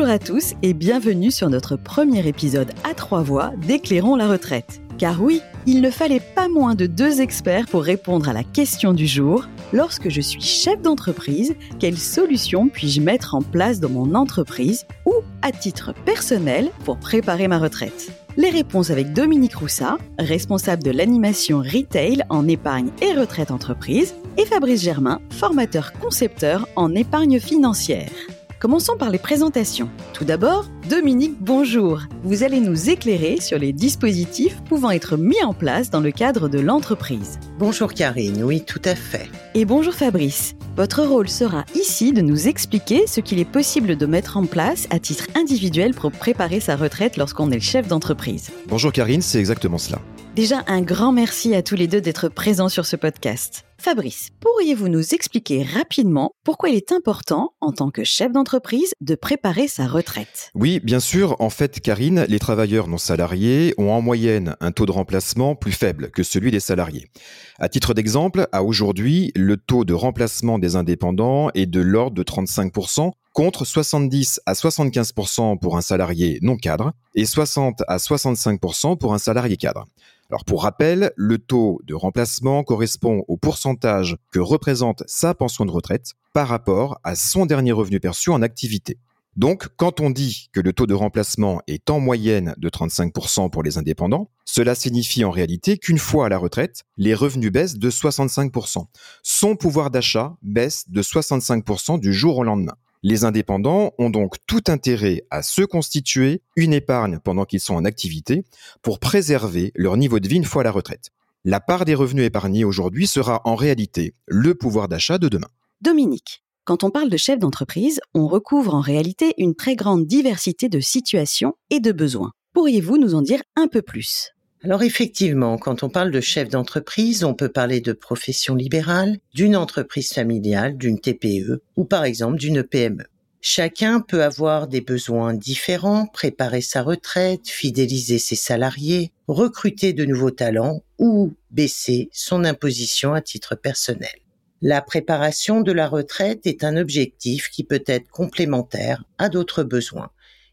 Bonjour à tous et bienvenue sur notre premier épisode à trois voix d'Éclairons la retraite. Car oui, il ne fallait pas moins de deux experts pour répondre à la question du jour. Lorsque je suis chef d'entreprise, quelles solutions puis-je mettre en place dans mon entreprise ou à titre personnel pour préparer ma retraite? Les réponses avec Dominique Roussat, responsable de l'animation retail en épargne et retraite entreprise, et Fabrice Germain, formateur concepteur en épargne financière. Commençons par les présentations. Tout d'abord, Dominique, bonjour. Vous allez nous éclairer sur les dispositifs pouvant être mis en place dans le cadre de l'entreprise. Bonjour Karine, oui, tout à fait. Et bonjour Fabrice. Votre rôle sera ici de nous expliquer ce qu'il est possible de mettre en place à titre individuel pour préparer sa retraite lorsqu'on est le chef d'entreprise. Bonjour Karine, c'est exactement cela. Déjà un grand merci à tous les deux d'être présents sur ce podcast. Fabrice, pourriez-vous nous expliquer rapidement pourquoi il est important, en tant que chef d'entreprise, de préparer sa retraite? Oui, bien sûr. En fait, Karine, les travailleurs non salariés ont en moyenne un taux de remplacement plus faible que celui des salariés. À titre d'exemple, à aujourd'hui, le taux de remplacement des indépendants est de l'ordre de 35%, contre 70 à 75% pour un salarié non cadre et 60 à 65% pour un salarié cadre. Alors pour rappel, le taux de remplacement correspond au pourcentage que représente sa pension de retraite par rapport à son dernier revenu perçu en activité. Donc, quand on dit que le taux de remplacement est en moyenne de 35% pour les indépendants, cela signifie en réalité qu'une fois à la retraite, les revenus baissent de 65%. Son pouvoir d'achat baisse de 65% du jour au lendemain. Les indépendants ont donc tout intérêt à se constituer une épargne pendant qu'ils sont en activité pour préserver leur niveau de vie une fois à la retraite. La part des revenus épargnés aujourd'hui sera en réalité le pouvoir d'achat de demain. Dominique, quand on parle de chef d'entreprise, on recouvre en réalité une très grande diversité de situations et de besoins. Pourriez-vous nous en dire un peu plus? Alors effectivement, quand on parle de chef d'entreprise, on peut parler de profession libérale, d'une entreprise familiale, d'une TPE ou par exemple d'une PME. Chacun peut avoir des besoins différents, préparer sa retraite, fidéliser ses salariés, recruter de nouveaux talents ou baisser son imposition à titre personnel. La préparation de la retraite est un objectif qui peut être complémentaire à d'autres besoins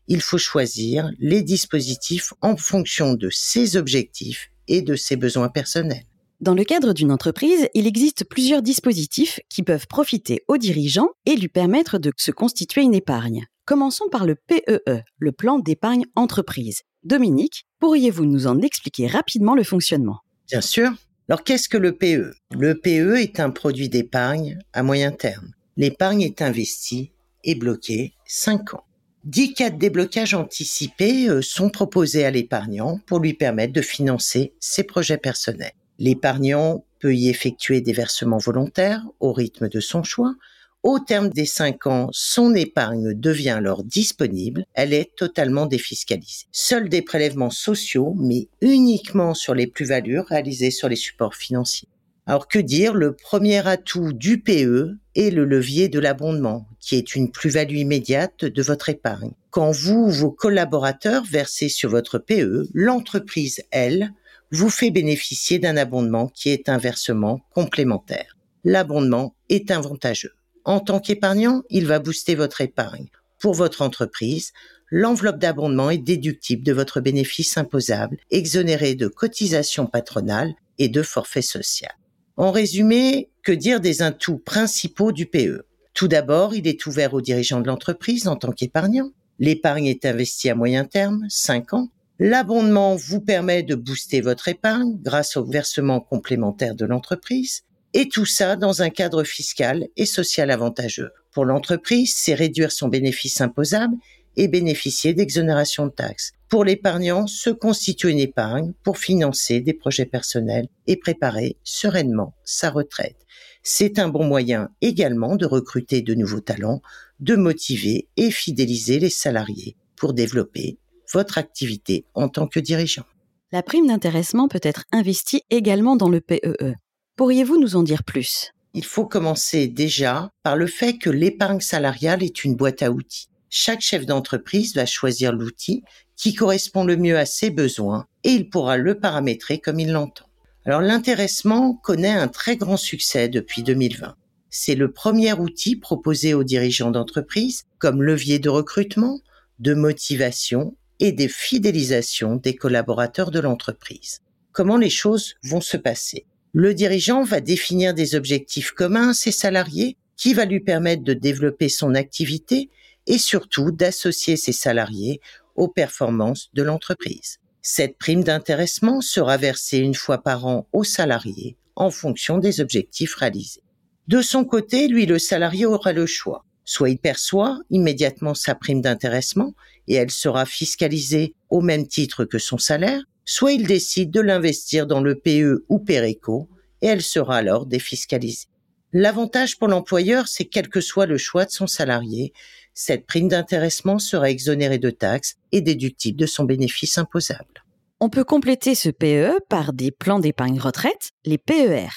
il faut choisir les dispositifs en fonction de ses objectifs et de ses besoins personnels. Dans le cadre d'une entreprise, il existe plusieurs dispositifs qui peuvent profiter aux dirigeants et lui permettre de se constituer une épargne. Commençons par le PEE, e, le plan d'épargne entreprise. Dominique, pourriez-vous nous en expliquer rapidement le fonctionnement? Bien sûr. Alors qu'est-ce que le PE Le PE est un produit d'épargne à moyen terme. L'épargne est investie et bloquée 5 ans. Dix cas de déblocage anticipés euh, sont proposés à l'épargnant pour lui permettre de financer ses projets personnels. L'épargnant peut y effectuer des versements volontaires au rythme de son choix. Au terme des cinq ans, son épargne devient alors disponible. Elle est totalement défiscalisée. Seuls des prélèvements sociaux, mais uniquement sur les plus-values réalisées sur les supports financiers. Alors que dire? Le premier atout du PE est le levier de l'abondement, qui est une plus-value immédiate de votre épargne. Quand vous ou vos collaborateurs versez sur votre PE, l'entreprise, elle, vous fait bénéficier d'un abondement qui est un versement complémentaire. L'abondement est avantageux. En tant qu'épargnant, il va booster votre épargne. Pour votre entreprise, l'enveloppe d'abondement est déductible de votre bénéfice imposable, exonéré de cotisations patronales et de forfait social. En résumé, que dire des atouts principaux du PE Tout d'abord, il est ouvert aux dirigeants de l'entreprise en tant qu'épargnant. L'épargne est investie à moyen terme, 5 ans. L'abondement vous permet de booster votre épargne grâce au versement complémentaire de l'entreprise. Et tout ça dans un cadre fiscal et social avantageux. Pour l'entreprise, c'est réduire son bénéfice imposable et bénéficier d'exonération de taxes. Pour l'épargnant, se constituer une épargne pour financer des projets personnels et préparer sereinement sa retraite. C'est un bon moyen également de recruter de nouveaux talents, de motiver et fidéliser les salariés pour développer votre activité en tant que dirigeant. La prime d'intéressement peut être investie également dans le PEE. E. Pourriez-vous nous en dire plus? Il faut commencer déjà par le fait que l'épargne salariale est une boîte à outils chaque chef d'entreprise va choisir l'outil qui correspond le mieux à ses besoins et il pourra le paramétrer comme il l'entend. Alors l'intéressement connaît un très grand succès depuis 2020. C'est le premier outil proposé aux dirigeants d'entreprise comme levier de recrutement, de motivation et de fidélisation des collaborateurs de l'entreprise. Comment les choses vont se passer? Le dirigeant va définir des objectifs communs à ses salariés qui va lui permettre de développer son activité et surtout d'associer ses salariés aux performances de l'entreprise. Cette prime d'intéressement sera versée une fois par an aux salariés en fonction des objectifs réalisés. De son côté, lui, le salarié aura le choix. Soit il perçoit immédiatement sa prime d'intéressement et elle sera fiscalisée au même titre que son salaire, soit il décide de l'investir dans le PE ou PERECO et elle sera alors défiscalisée. L'avantage pour l'employeur, c'est quel que soit le choix de son salarié, cette prime d'intéressement sera exonérée de taxes et déductible de son bénéfice imposable. On peut compléter ce PE par des plans d'épargne retraite, les PER.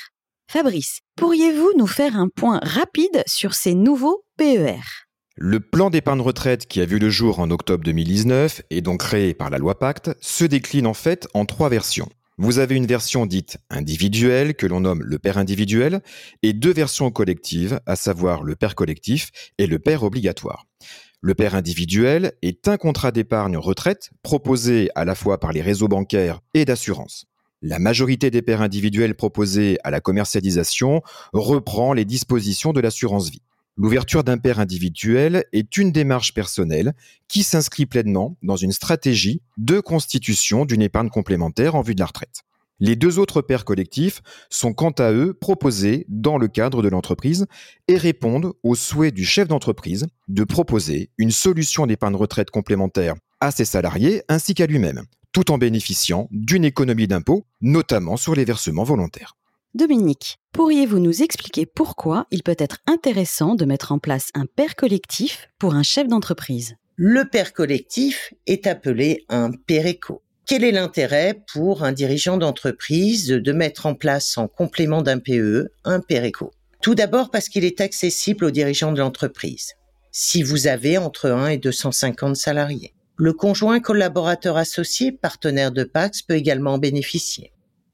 Fabrice, pourriez-vous nous faire un point rapide sur ces nouveaux PER Le plan d'épargne retraite qui a vu le jour en octobre 2019 et donc créé par la loi Pacte se décline en fait en trois versions. Vous avez une version dite individuelle que l'on nomme le père individuel et deux versions collectives, à savoir le père collectif et le père obligatoire. Le père individuel est un contrat d'épargne retraite proposé à la fois par les réseaux bancaires et d'assurance. La majorité des pères individuels proposés à la commercialisation reprend les dispositions de l'assurance vie. L'ouverture d'un père individuel est une démarche personnelle qui s'inscrit pleinement dans une stratégie de constitution d'une épargne complémentaire en vue de la retraite. Les deux autres pairs collectifs sont quant à eux proposés dans le cadre de l'entreprise et répondent au souhait du chef d'entreprise de proposer une solution d'épargne retraite complémentaire à ses salariés ainsi qu'à lui-même, tout en bénéficiant d'une économie d'impôt, notamment sur les versements volontaires. Dominique, pourriez-vous nous expliquer pourquoi il peut être intéressant de mettre en place un père collectif pour un chef d'entreprise? Le père collectif est appelé un PERECO. Quel est l'intérêt pour un dirigeant d'entreprise de mettre en place en complément d'un PE un PERECO Tout d'abord parce qu'il est accessible aux dirigeants de l'entreprise. Si vous avez entre 1 et 250 salariés. Le conjoint collaborateur associé, partenaire de Pax, peut également en bénéficier.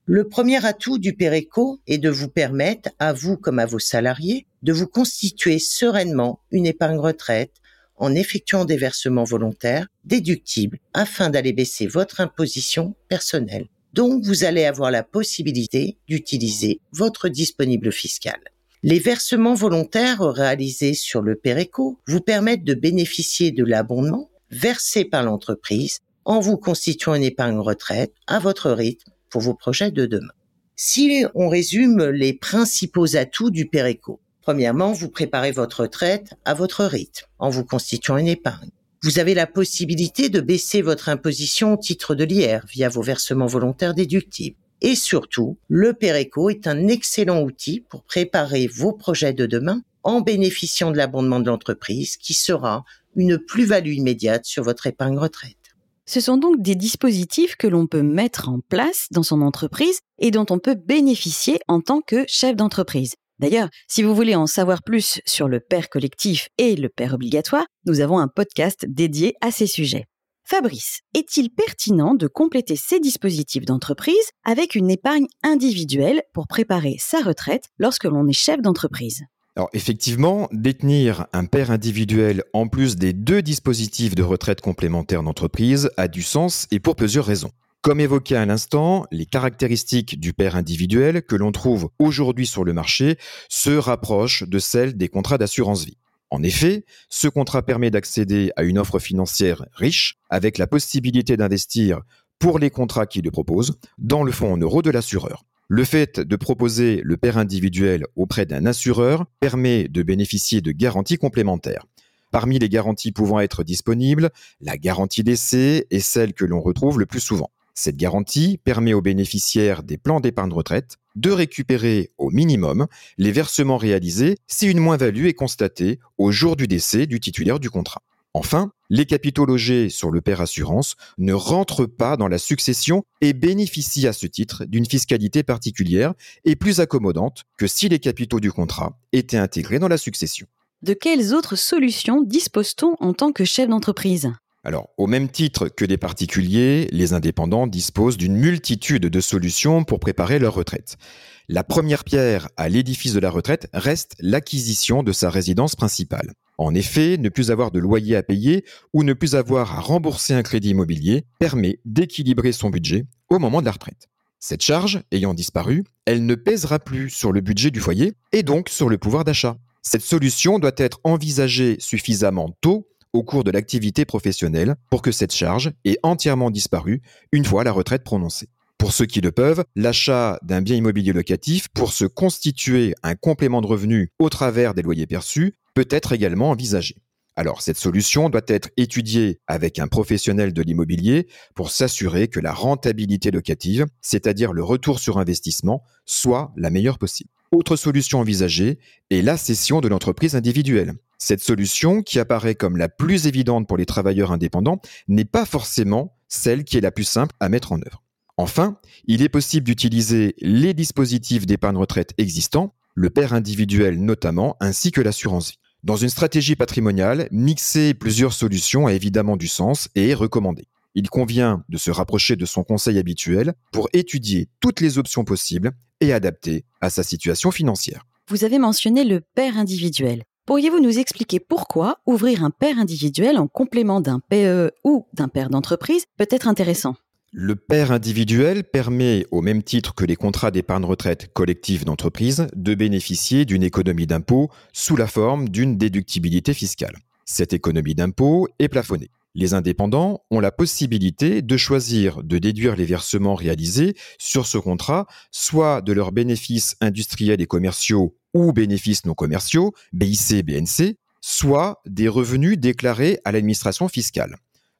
Le premier atout du PERECO est de vous permettre, à vous comme à vos salariés, de vous constituer sereinement une épargne retraite en effectuant des versements volontaires déductibles afin d'aller baisser votre imposition personnelle. Donc, vous allez avoir la possibilité d'utiliser votre disponible fiscal. Les versements volontaires réalisés sur le PERECO vous permettent de bénéficier de l'abondement versé par l'entreprise en vous constituant une épargne retraite à votre rythme pour vos projets de demain. Si on résume les principaux atouts du PERECO, premièrement, vous préparez votre retraite à votre rythme en vous constituant une épargne. Vous avez la possibilité de baisser votre imposition au titre de l'IR via vos versements volontaires déductibles. Et surtout, le PERECO est un excellent outil pour préparer vos projets de demain en bénéficiant de l'abondement de l'entreprise qui sera une plus-value immédiate sur votre épargne retraite. Ce sont donc des dispositifs que l'on peut mettre en place dans son entreprise et dont on peut bénéficier en tant que chef d'entreprise. D'ailleurs, si vous voulez en savoir plus sur le père collectif et le père obligatoire, nous avons un podcast dédié à ces sujets. Fabrice, est-il pertinent de compléter ces dispositifs d'entreprise avec une épargne individuelle pour préparer sa retraite lorsque l'on est chef d'entreprise? Alors effectivement, détenir un père individuel en plus des deux dispositifs de retraite complémentaire d'entreprise a du sens et pour plusieurs raisons. Comme évoqué à l'instant, les caractéristiques du père individuel que l'on trouve aujourd'hui sur le marché se rapprochent de celles des contrats d'assurance vie. En effet, ce contrat permet d'accéder à une offre financière riche avec la possibilité d'investir pour les contrats qu'il le propose dans le fonds en euros de l'assureur. Le fait de proposer le père individuel auprès d'un assureur permet de bénéficier de garanties complémentaires. Parmi les garanties pouvant être disponibles, la garantie d'essai est celle que l'on retrouve le plus souvent. Cette garantie permet aux bénéficiaires des plans d'épargne retraite de récupérer au minimum les versements réalisés si une moins-value est constatée au jour du décès du titulaire du contrat. Enfin, les capitaux logés sur le père assurance ne rentrent pas dans la succession et bénéficient à ce titre d'une fiscalité particulière et plus accommodante que si les capitaux du contrat étaient intégrés dans la succession. De quelles autres solutions dispose-t-on en tant que chef d'entreprise? Alors, au même titre que les particuliers, les indépendants disposent d'une multitude de solutions pour préparer leur retraite. La première pierre à l'édifice de la retraite reste l'acquisition de sa résidence principale. En effet, ne plus avoir de loyer à payer ou ne plus avoir à rembourser un crédit immobilier permet d'équilibrer son budget au moment de la retraite. Cette charge ayant disparu, elle ne pèsera plus sur le budget du foyer et donc sur le pouvoir d'achat. Cette solution doit être envisagée suffisamment tôt au cours de l'activité professionnelle pour que cette charge ait entièrement disparu une fois la retraite prononcée. Pour ceux qui le peuvent, l'achat d'un bien immobilier locatif pour se constituer un complément de revenu au travers des loyers perçus peut être également envisagé. Alors, cette solution doit être étudiée avec un professionnel de l'immobilier pour s'assurer que la rentabilité locative, c'est-à-dire le retour sur investissement, soit la meilleure possible. Autre solution envisagée est la cession de l'entreprise individuelle. Cette solution, qui apparaît comme la plus évidente pour les travailleurs indépendants, n'est pas forcément celle qui est la plus simple à mettre en œuvre. Enfin, il est possible d'utiliser les dispositifs d'épargne retraite existants, le père individuel notamment, ainsi que l'assurance vie. Dans une stratégie patrimoniale, mixer plusieurs solutions a évidemment du sens et est recommandé. Il convient de se rapprocher de son conseil habituel pour étudier toutes les options possibles et adapter à sa situation financière. Vous avez mentionné le père individuel. Pourriez-vous nous expliquer pourquoi ouvrir un père individuel en complément d'un PE ou d'un père d'entreprise peut être intéressant? Le père individuel permet, au même titre que les contrats d'épargne retraite collective d'entreprise, de bénéficier d'une économie d'impôt sous la forme d'une déductibilité fiscale. Cette économie d'impôt est plafonnée. Les indépendants ont la possibilité de choisir de déduire les versements réalisés sur ce contrat, soit de leurs bénéfices industriels et commerciaux ou bénéfices non commerciaux, BIC, BNC, soit des revenus déclarés à l'administration fiscale.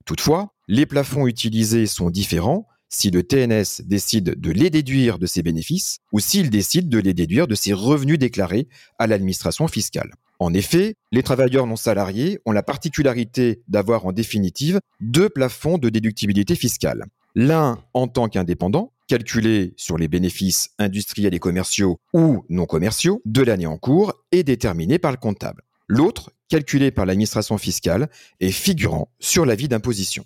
Toutefois, les plafonds utilisés sont différents si le TNS décide de les déduire de ses bénéfices ou s'il décide de les déduire de ses revenus déclarés à l'administration fiscale. En effet, les travailleurs non salariés ont la particularité d'avoir en définitive deux plafonds de déductibilité fiscale. L'un en tant qu'indépendant, calculé sur les bénéfices industriels et commerciaux ou non commerciaux de l'année en cours et déterminé par le comptable. L'autre, calculé par l'administration fiscale et figurant sur l'avis d'imposition.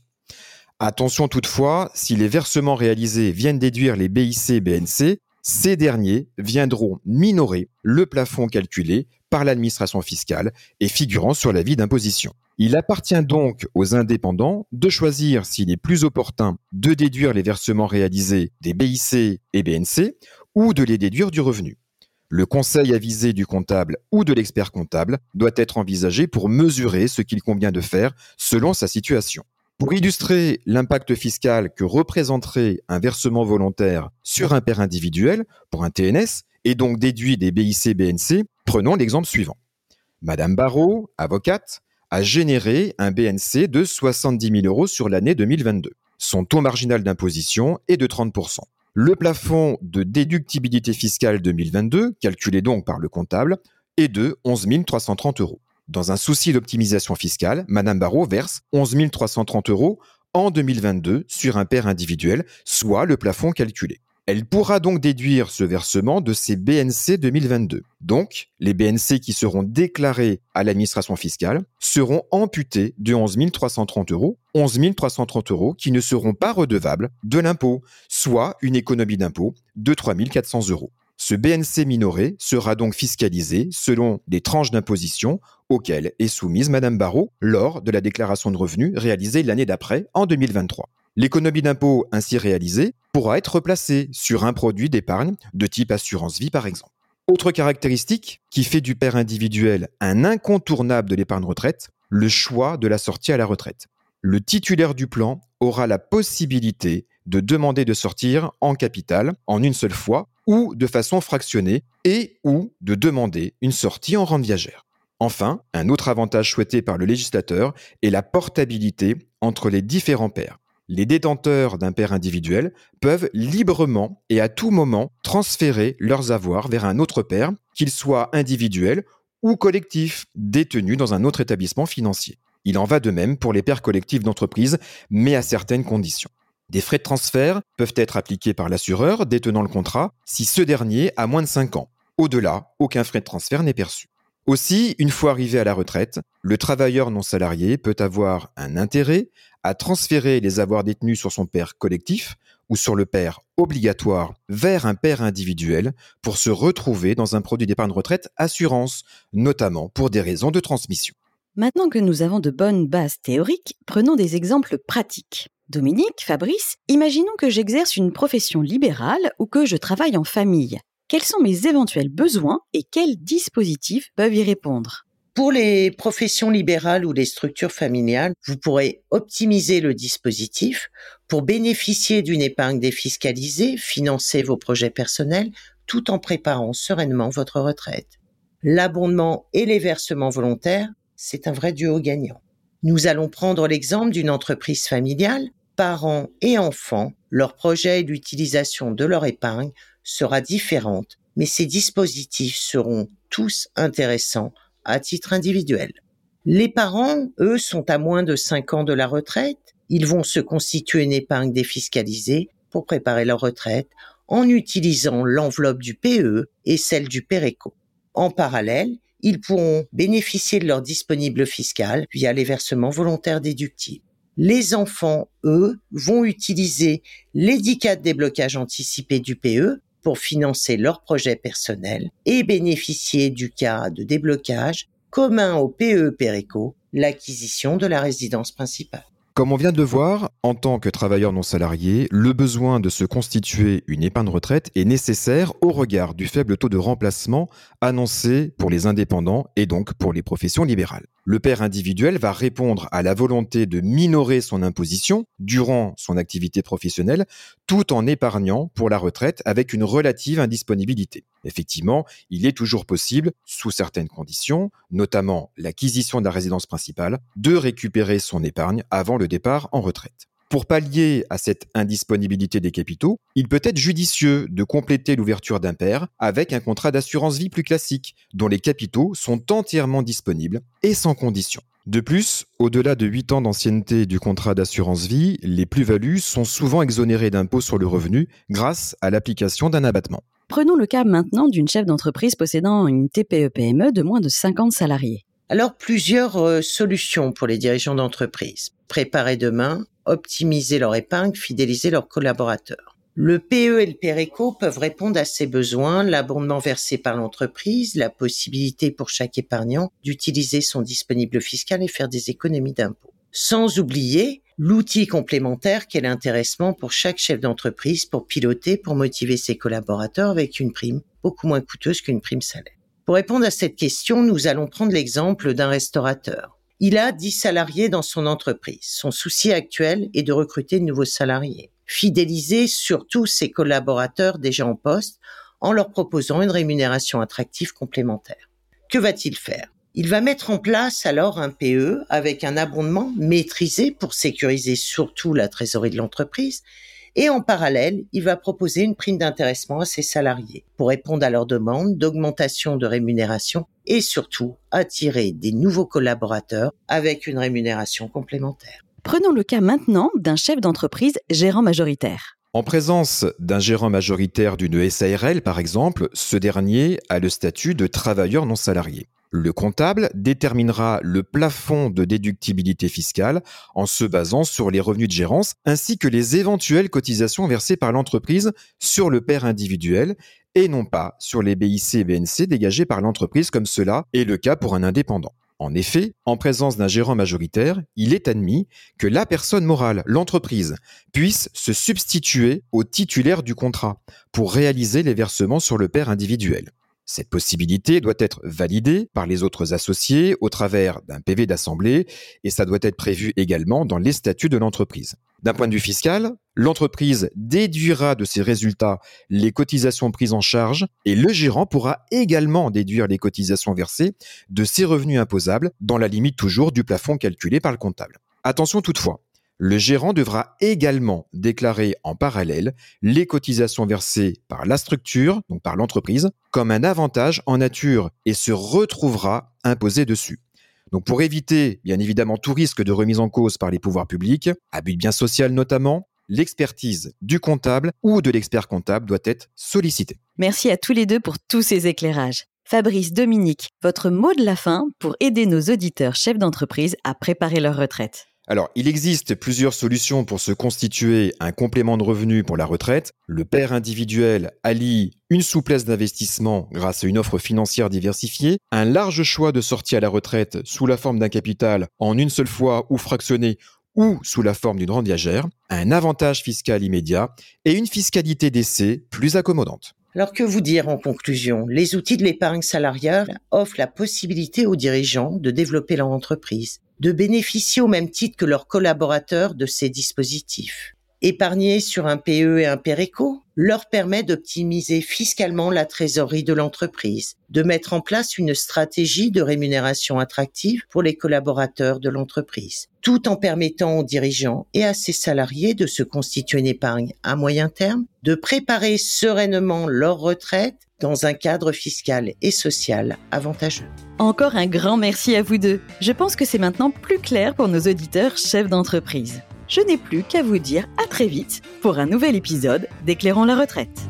Attention toutefois, si les versements réalisés viennent déduire les BIC BNC, ces derniers viendront minorer le plafond calculé par l'administration fiscale et figurant sur l'avis d'imposition. Il appartient donc aux indépendants de choisir s'il est plus opportun de déduire les versements réalisés des BIC et BNC ou de les déduire du revenu. Le conseil avisé du comptable ou de l'expert comptable doit être envisagé pour mesurer ce qu'il convient de faire selon sa situation. Pour illustrer l'impact fiscal que représenterait un versement volontaire sur un père individuel pour un TNS et donc déduit des BIC-BNC, prenons l'exemple suivant. Madame Barrault, avocate, a généré un BNC de 70 000 euros sur l'année 2022. Son taux marginal d'imposition est de 30 le plafond de déductibilité fiscale 2022, calculé donc par le comptable, est de 11 330 euros. Dans un souci d'optimisation fiscale, Madame Barrault verse 11 330 euros en 2022 sur un père individuel, soit le plafond calculé. Elle pourra donc déduire ce versement de ses BNC 2022. Donc, les BNC qui seront déclarés à l'administration fiscale seront amputés de 11 330 euros, 11 330 euros qui ne seront pas redevables de l'impôt, soit une économie d'impôt de 3 400 euros. Ce BNC minoré sera donc fiscalisé selon les tranches d'imposition auxquelles est soumise Madame Barrault lors de la déclaration de revenus réalisée l'année d'après, en 2023. L'économie d'impôt ainsi réalisée pourra être replacée sur un produit d'épargne de type assurance vie par exemple. Autre caractéristique qui fait du père individuel un incontournable de l'épargne retraite, le choix de la sortie à la retraite. Le titulaire du plan aura la possibilité de demander de sortir en capital en une seule fois ou de façon fractionnée et ou de demander une sortie en rente viagère. Enfin, un autre avantage souhaité par le législateur est la portabilité entre les différents pairs les détenteurs d'un père individuel peuvent librement et à tout moment transférer leurs avoirs vers un autre père, qu'il soit individuel ou collectif, détenu dans un autre établissement financier. Il en va de même pour les pères collectifs d'entreprise, mais à certaines conditions. Des frais de transfert peuvent être appliqués par l'assureur détenant le contrat si ce dernier a moins de 5 ans. Au-delà, aucun frais de transfert n'est perçu. Aussi, une fois arrivé à la retraite, le travailleur non salarié peut avoir un intérêt à transférer les avoirs détenus sur son père collectif ou sur le père obligatoire vers un père individuel pour se retrouver dans un produit d'épargne retraite assurance, notamment pour des raisons de transmission. Maintenant que nous avons de bonnes bases théoriques, prenons des exemples pratiques. Dominique, Fabrice, imaginons que j'exerce une profession libérale ou que je travaille en famille. Quels sont mes éventuels besoins et quels dispositifs peuvent y répondre? Pour les professions libérales ou les structures familiales, vous pourrez optimiser le dispositif pour bénéficier d'une épargne défiscalisée, financer vos projets personnels tout en préparant sereinement votre retraite. L'abondement et les versements volontaires, c'est un vrai duo gagnant. Nous allons prendre l'exemple d'une entreprise familiale. Parents et enfants, leur projet et l'utilisation de leur épargne sera différente, mais ces dispositifs seront tous intéressants à titre individuel. Les parents, eux, sont à moins de 5 ans de la retraite. Ils vont se constituer une épargne défiscalisée pour préparer leur retraite en utilisant l'enveloppe du PE et celle du PERECO. En parallèle, ils pourront bénéficier de leur disponible fiscal via les versements volontaires déductibles. Les enfants, eux, vont utiliser les 10 cas de déblocage anticipé du PE pour financer leurs projets personnels et bénéficier du cas de déblocage commun au PE Péréco, l'acquisition de la résidence principale. Comme on vient de le voir, en tant que travailleur non salarié, le besoin de se constituer une épargne retraite est nécessaire au regard du faible taux de remplacement annoncé pour les indépendants et donc pour les professions libérales. Le père individuel va répondre à la volonté de minorer son imposition durant son activité professionnelle tout en épargnant pour la retraite avec une relative indisponibilité. Effectivement, il est toujours possible, sous certaines conditions, notamment l'acquisition de la résidence principale, de récupérer son épargne avant le départ en retraite. Pour pallier à cette indisponibilité des capitaux, il peut être judicieux de compléter l'ouverture d'un père avec un contrat d'assurance vie plus classique, dont les capitaux sont entièrement disponibles et sans condition. De plus, au-delà de 8 ans d'ancienneté du contrat d'assurance vie, les plus-values sont souvent exonérées d'impôts sur le revenu grâce à l'application d'un abattement. Prenons le cas maintenant d'une chef d'entreprise possédant une TPE-PME de moins de 50 salariés. Alors plusieurs euh, solutions pour les dirigeants d'entreprise. Préparer demain, optimiser leur épargne, fidéliser leurs collaborateurs. Le PE et le PERECO peuvent répondre à ces besoins, l'abondement versé par l'entreprise, la possibilité pour chaque épargnant d'utiliser son disponible fiscal et faire des économies d'impôts. Sans oublier l'outil complémentaire qu'est l'intéressement pour chaque chef d'entreprise pour piloter, pour motiver ses collaborateurs avec une prime beaucoup moins coûteuse qu'une prime salaire. Pour répondre à cette question, nous allons prendre l'exemple d'un restaurateur. Il a 10 salariés dans son entreprise. Son souci actuel est de recruter de nouveaux salariés. Fidéliser surtout ses collaborateurs déjà en poste en leur proposant une rémunération attractive complémentaire. Que va-t-il faire? Il va mettre en place alors un PE avec un abondement maîtrisé pour sécuriser surtout la trésorerie de l'entreprise et en parallèle, il va proposer une prime d'intéressement à ses salariés pour répondre à leurs demandes d'augmentation de rémunération et surtout attirer des nouveaux collaborateurs avec une rémunération complémentaire. Prenons le cas maintenant d'un chef d'entreprise gérant majoritaire. En présence d'un gérant majoritaire d'une SARL, par exemple, ce dernier a le statut de travailleur non salarié. Le comptable déterminera le plafond de déductibilité fiscale en se basant sur les revenus de gérance ainsi que les éventuelles cotisations versées par l'entreprise sur le père individuel et non pas sur les BIC et BNC dégagés par l'entreprise comme cela est le cas pour un indépendant. En effet, en présence d'un gérant majoritaire, il est admis que la personne morale, l'entreprise, puisse se substituer au titulaire du contrat pour réaliser les versements sur le père individuel. Cette possibilité doit être validée par les autres associés au travers d'un PV d'assemblée et ça doit être prévu également dans les statuts de l'entreprise. D'un point de vue fiscal, l'entreprise déduira de ses résultats les cotisations prises en charge et le gérant pourra également déduire les cotisations versées de ses revenus imposables dans la limite toujours du plafond calculé par le comptable. Attention toutefois, le gérant devra également déclarer en parallèle les cotisations versées par la structure, donc par l'entreprise, comme un avantage en nature et se retrouvera imposé dessus. Donc pour éviter bien évidemment tout risque de remise en cause par les pouvoirs publics, à but bien social notamment, l'expertise du comptable ou de l'expert comptable doit être sollicitée. Merci à tous les deux pour tous ces éclairages. Fabrice, Dominique, votre mot de la fin pour aider nos auditeurs chefs d'entreprise à préparer leur retraite. Alors, il existe plusieurs solutions pour se constituer un complément de revenu pour la retraite. Le père individuel allie une souplesse d'investissement grâce à une offre financière diversifiée, un large choix de sortie à la retraite sous la forme d'un capital en une seule fois ou fractionné ou sous la forme d'une rente viagère, un avantage fiscal immédiat et une fiscalité d'essai plus accommodante. Alors que vous dire en conclusion? Les outils de l'épargne salariale offrent la possibilité aux dirigeants de développer leur entreprise, de bénéficier au même titre que leurs collaborateurs de ces dispositifs. Épargner sur un PE et un PERECO leur permet d'optimiser fiscalement la trésorerie de l'entreprise, de mettre en place une stratégie de rémunération attractive pour les collaborateurs de l'entreprise, tout en permettant aux dirigeants et à ses salariés de se constituer une épargne à moyen terme, de préparer sereinement leur retraite dans un cadre fiscal et social avantageux. Encore un grand merci à vous deux. Je pense que c'est maintenant plus clair pour nos auditeurs chefs d'entreprise. Je n'ai plus qu'à vous dire à très vite pour un nouvel épisode d'Éclairons la retraite.